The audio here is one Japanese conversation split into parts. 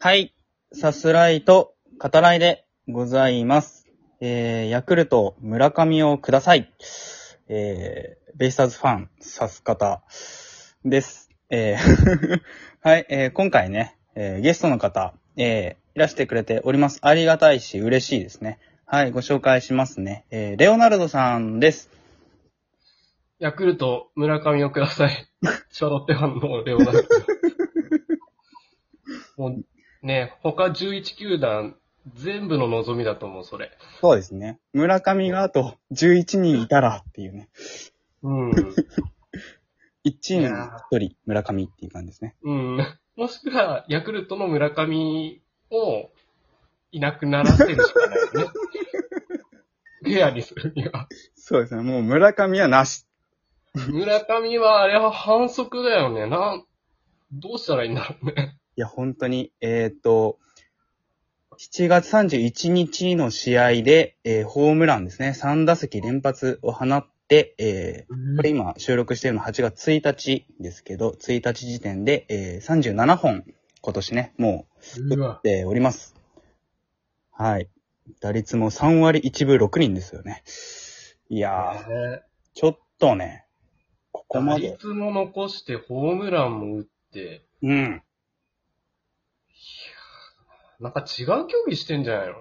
はい。さすらいと語らいでございます。えー、ヤクルト村上をください。えー、ベイスターズファン、さす方です。えー、はい、えー、今回ね、えー、ゲストの方、えー、いらしてくれております。ありがたいし、嬉しいですね。はい、ご紹介しますね。えー、レオナルドさんです。ヤクルト、村上をください。シャロッテファンのレオナルド。もうね、他11球団、全部の望みだと思う、それ。そうですね。村上があと11人いたらっていうね。うん。1チームに1人村上っていう感じですね。うん。もしくは、ヤクルトの村上をいなくならせるしかないよね。フェアにするには。そうですね。もう村上はなし。村上は、あれは反則だよね。なん、どうしたらいいんだろうね。いや、本当に、えっ、と、7月31日の試合で、えーホームランですね。3打席連発を放って、えーこれ今収録しているの8月1日ですけど、1日時点で、えー37本、今年ね、もう打っ。ております。はい。打率も3割1分6厘ですよね。いやー、ねちょっとね、ここま打で。率も残して、ホームランも打って、うん。なんか違う競技してんじゃないの？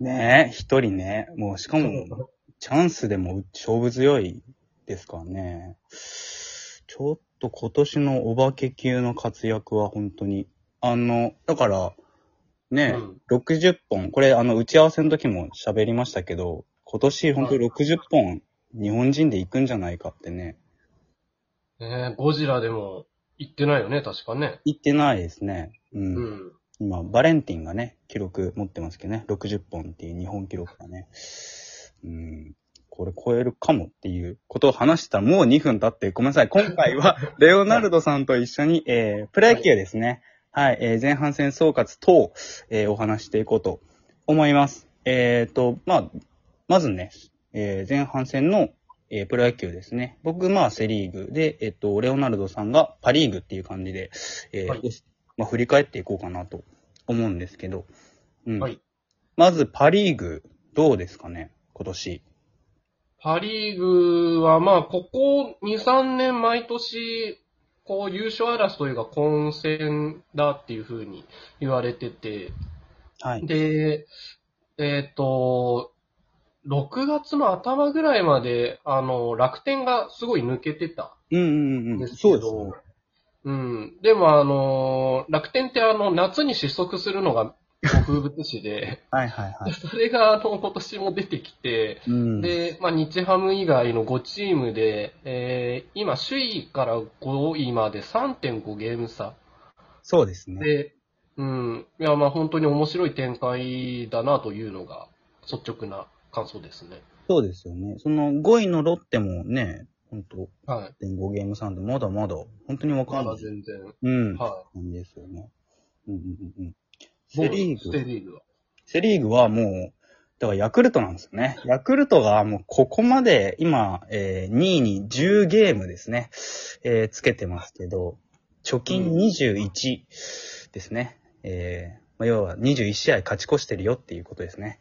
ねえ、一人ね、もうしかも、チャンスでも勝負強いですからね。ちょっと今年のお化け級の活躍は本当に、あの、だから、ね、うん60本、これあの打ち合わせの時も喋りましたけど、今年本当に60本日本人で行くんじゃないかってね、ねゴジラでも行ってないよね、確かね。言ってないですね。うん。うん。今、バレンティンがね、記録持ってますけどね、60本っていう日本記録がね。うん。これ超えるかもっていうことを話したらもう2分経って、ごめんなさい。今回は、レオナルドさんと一緒に、えー、プロ野球ですね。はい、えー、前半戦総括等、えー、お話していこうと思います。えーと、まあ、まずね、えー、前半戦の、えー、プロ野球ですね。僕、まあ、セリーグで、えっと、レオナルドさんがパリーグっていう感じで、えーはいまあ、振り返っていこうかなと思うんですけど、うん。はいまず、パリーグ、どうですかね、今年。パリーグは、まあ、ここ2、3年毎年、こう、優勝争いが混戦だっていう風に言われてて、はい。で、えっ、と、6月の頭ぐらいまで、あの、楽天がすごい抜けてたうんうんうんそうど、ですね。うん。でもあの、楽天ってあの、夏に失速するのが風物詩で、はいはいはい。それがあの、今年も出てきて、うん。で、まあ、日ハム以外の5チームで、えー、今、首位から5位まで3.5ゲーム差。そうですね。で、うん。いや、まあ、本当に面白い展開だなというのが、率直な感想ですね。そうですよね。その5位のロッテもね、本当はい。1.5ゲーム差で、まだまだ、本当にわかまんない。だ全然。うん。は感じですよね。うんうんうんうん。い。セリーセグ。リーグは。セリーグはもう、だからヤクルトなんですよね。ヤクルトがもうここまで今、えー2位に10ゲームですね、えーつけてますけど、貯金21ですね。えーまあ、要は21試合勝ち越してるよっていうことですね。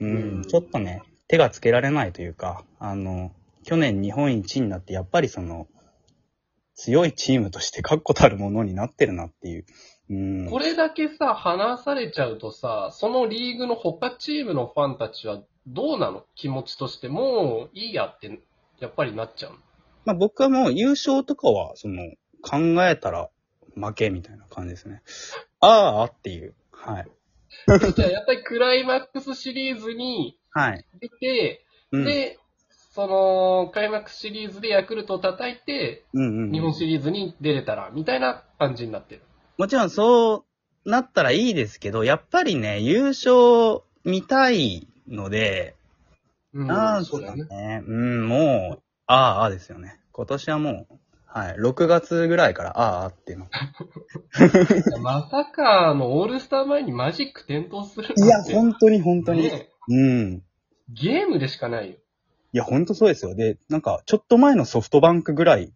うん、うんちょっとね、手がつけられないというか、あの、去年日本一になってやっぱりその、強いチームとして 確固たるものになってるなっていう。うん。これだけさ、話されちゃうとさ、そのリーグの他チームのファンたちはどうなの？気持ちとして。もういいやって、やっぱりなっちゃうの？まあ僕はもう優勝とかは、その、考えたら負けみたいな感じですね。ああっていう。はい。じゃあやっぱりクライマックスシリーズにはい。出て、うん、で、その、クライマックスシリーズでヤクルトを叩いて、うんうんうん日本シリーズに出れたら、みたいな感じになってる。もちろんそうなったらいいですけど、やっぱりね、優勝見たいので、うんなんすかそうだよね。ね。うん、もう、ああ、ああですよね。今年はもう、はい。6月ぐらいから、ああ、ああっていうの。まさか、あの、オールスター前にマジック点灯するいや、本当に本当に。ねうん。ゲームでしかないよ。いや、本当そうですよ。で、なんか、ちょっと前のソフトバンクぐらい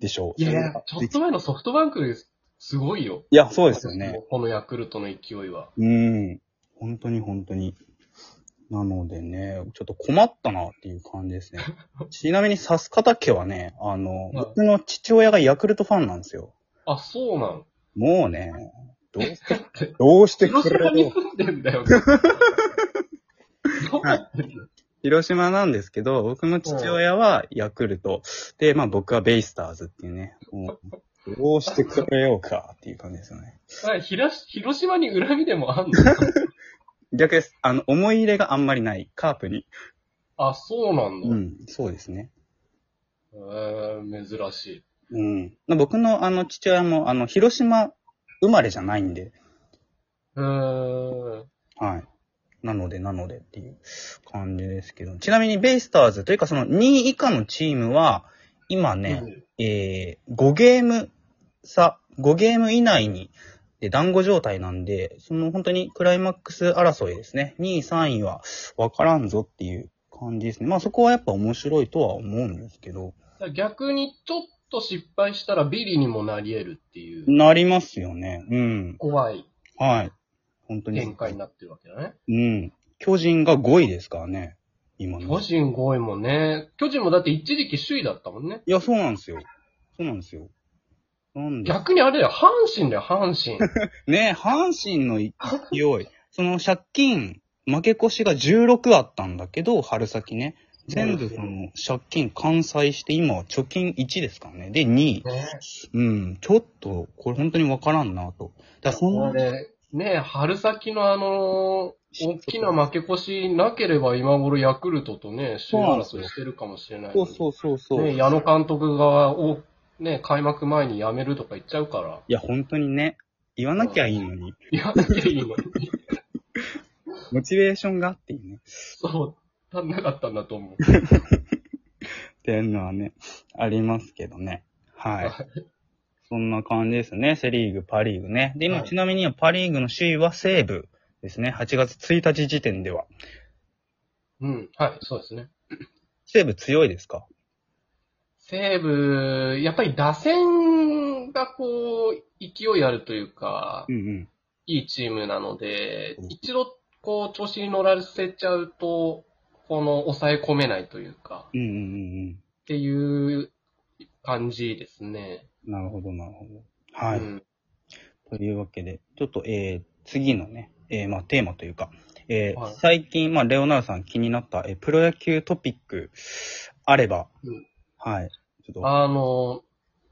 でしょう。いやいや、ちょっと前のソフトバンクすごいよ。いや、そうですよね。。このヤクルトの勢いは。うん。本当に本当に。なのでね、ちょっと困ったなっていう感じですね。ちなみに、さす方家はね、あの、い僕の父親がヤクルトファンなんですよ。あ、そうなん。もうね、どうして、どうして広くれよ。島に住んでんだよ。どうなって広島なんですけど、僕の父親はヤクルト。で、まあ僕はベイスターズっていうね。もうどうしてくれようかっていう感じですよね。あ広広島に恨みでもあんの？逆です。あの、思い入れがあんまりない。カープに。あ、そうなんだ。うん、そうですね。えー、珍しい。うん。僕のあの父親も、あの、広島生まれじゃないんで、うーん。はい。なので、なのでっていう感じですけど。ちなみにベイスターズというかその2位以下のチームは、今ね、えー、5ゲーム差、5ゲーム以内に、で、団子状態なんで、その本当にクライマックス争いですね。2位、3位は分からんぞっていう感じですね。まあそこはやっぱ面白いとは思うんですけど、うん逆にちょっと失敗したらビリにもなり得るっていう、なりますよね。うん。怖いはい。本当に。展開になってるわけだね。うん。巨人が5位ですからね。今の。巨人5位もね、巨人もだって一時期首位だったもんね。いや、そうなんですよ。そうなんですよ。なんで？逆にあれだよ、阪神だよ、阪神。ね阪神の勢い。その借金、負け越しが16あったんだけど、春先ね。全部その借金完済して、今は貯金1ですからね。で、2位。ねうん。ちょっと、これ本当にわからんなと。だかんな、ね春先のあの大きな負け越しなければ今頃ヤクルトとね、首位争いしてるかもしれない。そうそうそうそう。ね、矢野監督が、お、ね、開幕前に辞めるとか言っちゃうから。いや、本当にね、言わなきゃいいのに、言わなきゃいいのに。モチベーションがあっていいね。そう、足んなかったんだと思う。っていうのはね、ありますけどね。はい。はいそんな感じですね。セリーグ、パリーグね。で、今、はいちなみにパリーグの首位は西武ですね。8月1日時点では。うん、はい、そうですね。西武強いですか？西武、やっぱり打線がこう、勢いあるというかう、んうん。いいチームなのでうん、一度こう、調子に乗らせちゃうと、この、抑え込めないというか、うんうんうんっていう感じですね。うん。なるほど、なるほど。はい。うんというわけで、ちょっと、えー、次のね、えー、まあ、テーマというか、えーはい最近、まあ、レオナルドさん気になった、えー、プロ野球トピック、あれば、うんはい。ちょっと、あの、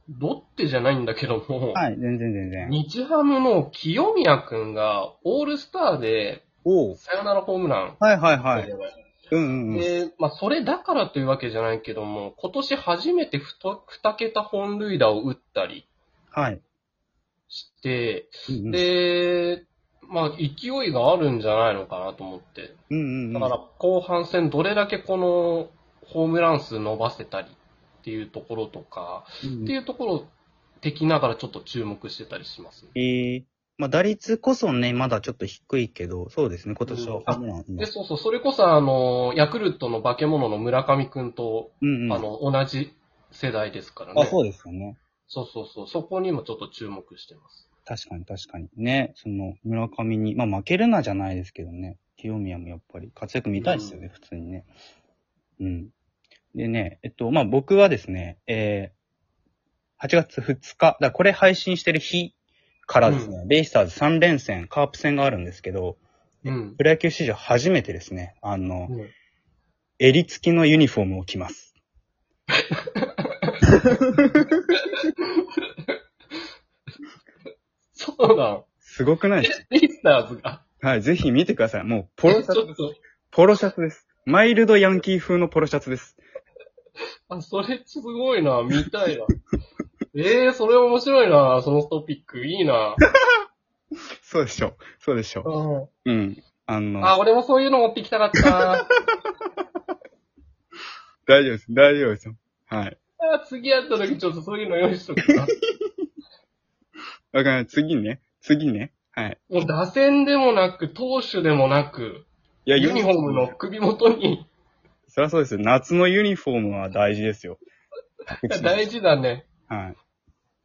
ロッテじゃないんだけども、はい、全然全然。日ハムの清宮くんがオールスターでおうサヨナラホームラン。はいはいはい。うんうんうん。で、まあ、それだからというわけじゃないけども、今年初めてふと二桁本塁打を打ったりはい。して、うんうん、で、まあ、勢いがあるんじゃないのかなと思って。うんうんうん。だから、後半戦どれだけこのホームラン数伸ばせたりっていうところとか、うんっていうところ的ながらちょっと注目してたりしますね。ええまあ、打率こそね、まだちょっと低いけど、そうですね、今年はホームラン。で、そうそう、それこそあの、ヤクルトの化け物の村上くんと、うんうん。あの、同じ世代ですからね。あ、そうですよね。そうそうそう。そこにもちょっと注目してます。確かに確かに。ね、その、村上に、まあ、負けるなじゃないですけどね、清宮もやっぱり活躍見たいですよね、普通にね。うん。でね、えっと、まあ、僕はですね、えー、8月2日、だからこれ配信してる日からですね、ベイスターズ3連戦、カープ戦があるんですけど、うん。プロ野球史上初めてですね、あの、うん襟付きのユニフォームを着ます。そうなん。すごくない？ですベイスターズが？かはい、ぜひ見てください。もう、ポロシャツポロシャツです。マイルドヤンキー風のポロシャツです。あ、それすごいな。見たいな。ええー、それ面白いな。そのトピック。いいな。そうでしょ。そうでしょ。うんうん。あの、あ、俺もそういうの持ってきたかった。大丈夫です。大丈夫ですよ。はい。あ次会った時ちょっとそういうの用意しとくな。わかりました。次ね。次ね。はい。もう打線でもなく、投手でもなく、いやユニフォームの。首元に、そりゃそうですよ。夏のユニフォームは大事ですよ。大事だね。はい。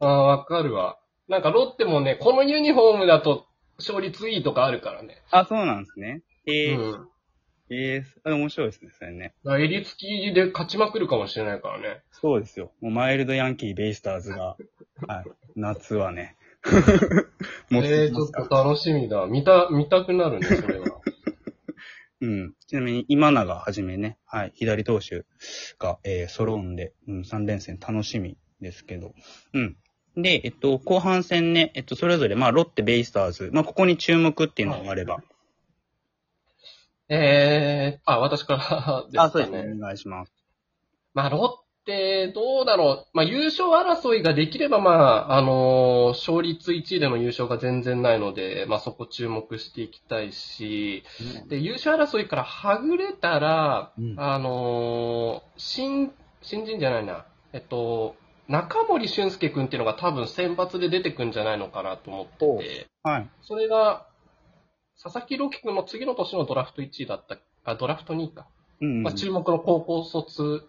ああ、わかるわ。なんかロッテもね、このユニフォームだと勝率いいとかあるからね。あ、そうなんですね。うえー、ん。えー、あ面白いですね、それね。だから襟付きで勝ちまくるかもしれないからね。そうですよ。もうマイルドヤンキー、ベイスターズが、はい、夏はね、えー、ちょっ。と楽しみだ。見た、見たくなるね、それは。うん。ちなみに、今永はじめね、はい、左投手が、えー、揃うんで、うん、3連戦楽しみですけど。うん。で、えっと、後半戦ね、えっと、それぞれ、まあ、ロッテ、ベイスターズ、まあ、ここに注目っていうのがあれば。えー、あ、私からですあ、そうかね。ですね。お願いします。まあ、ロッテ、どうだろう。まあ、優勝争いができれば、まあ、あのー勝率1位での優勝が全然ないので、まあ、そこ注目していきたいし、で、優勝争いからはぐれたら、うんあのー新、新人じゃないな。えっと、中森俊介君っていうのが多分選抜で出てくんじゃないのかなと思ってて、はい。それが、佐々木朗希君の次の年のドラフト1位だった、あ、ドラフト2位か。うん、うん。まあ、注目の高校卒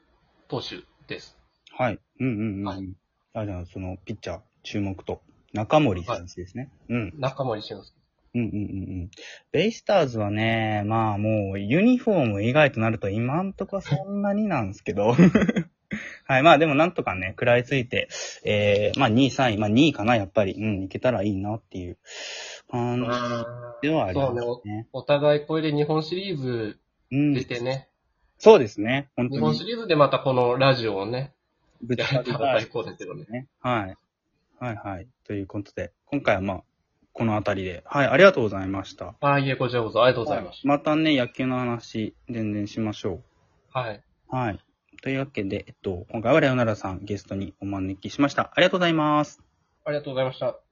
投手です。はい。うんうんうん。はいあ、じゃあ、その、ピッチャー、注目と、中森選手ですね。うん。中森俊介。うんうんうんうん。ベイスターズはね、まあもう、ユニフォーム以外となると今んとこそんなになんですけど。はい。まあでもなんとかね、食らいついて、えー、まあ2位、3位、まあ2位かな、やっぱり。うん、いけたらいいなっていう感じではありますね。お互いこれで日本シリーズうん出。てね、そうですね。本当に。日本シリーズでまたこのラジオをね、ぶつやかりたら最高ですけどね。ね。はい。はいはい。ということで、今回はまあ、このあたりで、はい、ありがとうございました。ああ、いえ、こちらこそありがとうございましまたね、野球の話、全然しましょう。た。はい。はい。というわけで、えっと、今回はレオナラさんゲストにお招きしました。ありがとうございます。ありがとうございました。